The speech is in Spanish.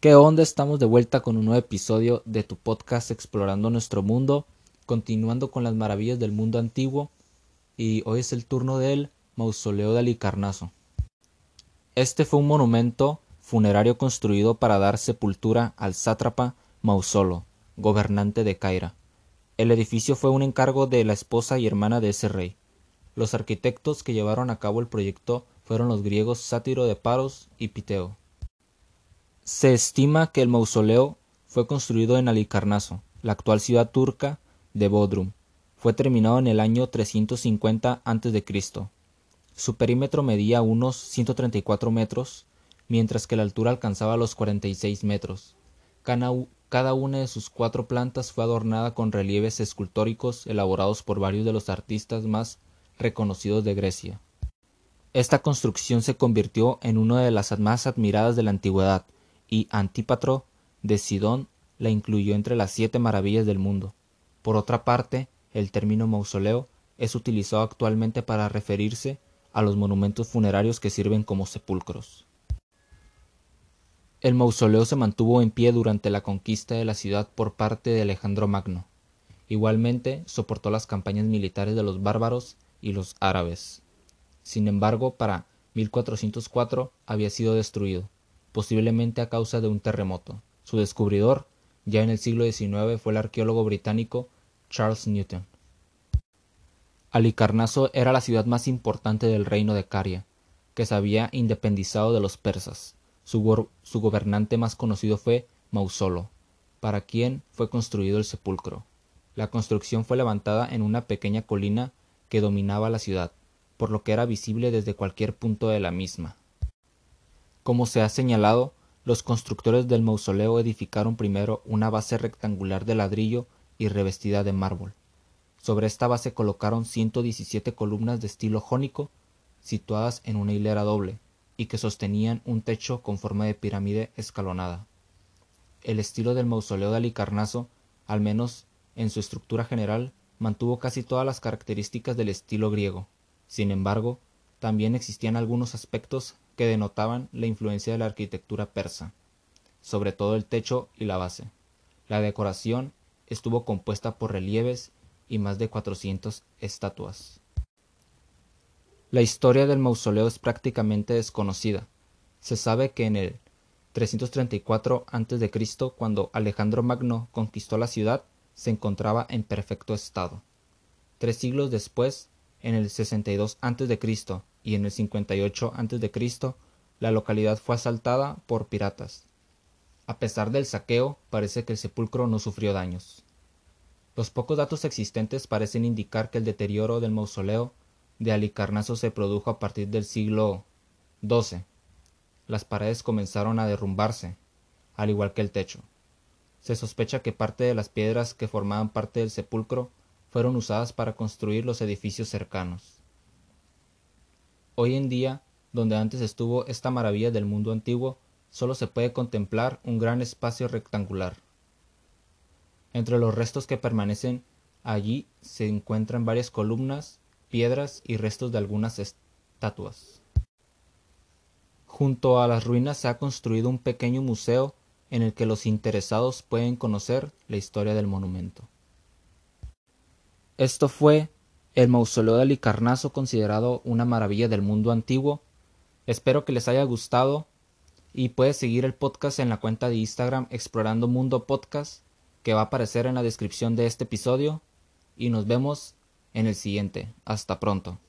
¿Qué onda? Estamos de vuelta con un nuevo episodio de tu podcast Explorando nuestro mundo, continuando con las maravillas del mundo antiguo y hoy es el turno del Mausoleo de Alicarnaso. Este fue un monumento funerario construido para dar sepultura al sátrapa Mausolo, gobernante de Caira. El edificio fue un encargo de la esposa y hermana de ese rey. Los arquitectos que llevaron a cabo el proyecto fueron los griegos Sátiro de Paros y Piteo. Se estima que el mausoleo fue construido en Alicarnaso, la actual ciudad turca de Bodrum. Fue terminado en el año 350 a.C. Su perímetro medía unos 134 metros, mientras que la altura alcanzaba los 46 metros. Cada una de sus cuatro plantas fue adornada con relieves escultóricos elaborados por varios de los artistas más reconocidos de Grecia. Esta construcción se convirtió en una de las más admiradas de la antigüedad, y Antípatro de Sidón la incluyó entre las siete maravillas del mundo. Por otra parte, el término mausoleo es utilizado actualmente para referirse a los monumentos funerarios que sirven como sepulcros. El mausoleo se mantuvo en pie durante la conquista de la ciudad por parte de Alejandro Magno. Igualmente soportó las campañas militares de los bárbaros y los árabes. Sin embargo, para 1404 había sido destruido posiblemente a causa de un terremoto. Su descubridor, ya en el siglo XIX, fue el arqueólogo británico Charles Newton. Alicarnaso era la ciudad más importante del reino de Caria, que se había independizado de los persas. Su, su gobernante más conocido fue Mausolo, para quien fue construido el sepulcro. La construcción fue levantada en una pequeña colina que dominaba la ciudad, por lo que era visible desde cualquier punto de la misma. Como se ha señalado, los constructores del mausoleo edificaron primero una base rectangular de ladrillo y revestida de mármol. Sobre esta base colocaron 117 columnas de estilo jónico, situadas en una hilera doble, y que sostenían un techo con forma de pirámide escalonada. El estilo del mausoleo de Alicarnaso, al menos en su estructura general, mantuvo casi todas las características del estilo griego. Sin embargo, también existían algunos aspectos que denotaban la influencia de la arquitectura persa, sobre todo el techo y la base. La decoración estuvo compuesta por relieves y más de 400 estatuas. La historia del mausoleo es prácticamente desconocida. Se sabe que en el 334 a.C., cuando Alejandro Magno conquistó la ciudad, se encontraba en perfecto estado. Tres siglos después, en el 62 a.C., y en el 58 a.C. la localidad fue asaltada por piratas. A pesar del saqueo, parece que el sepulcro no sufrió daños. Los pocos datos existentes parecen indicar que el deterioro del mausoleo de Alicarnaso se produjo a partir del siglo XII. Las paredes comenzaron a derrumbarse, al igual que el techo. Se sospecha que parte de las piedras que formaban parte del sepulcro fueron usadas para construir los edificios cercanos. Hoy en día, donde antes estuvo esta maravilla del mundo antiguo, solo se puede contemplar un gran espacio rectangular. Entre los restos que permanecen allí se encuentran varias columnas, piedras y restos de algunas estatuas. Junto a las ruinas se ha construido un pequeño museo en el que los interesados pueden conocer la historia del monumento. Esto fue el mausoleo de Alicarnaso considerado una maravilla del mundo antiguo. Espero que les haya gustado y puedes seguir el podcast en la cuenta de Instagram Explorando Mundo Podcast que va a aparecer en la descripción de este episodio y nos vemos en el siguiente. Hasta pronto.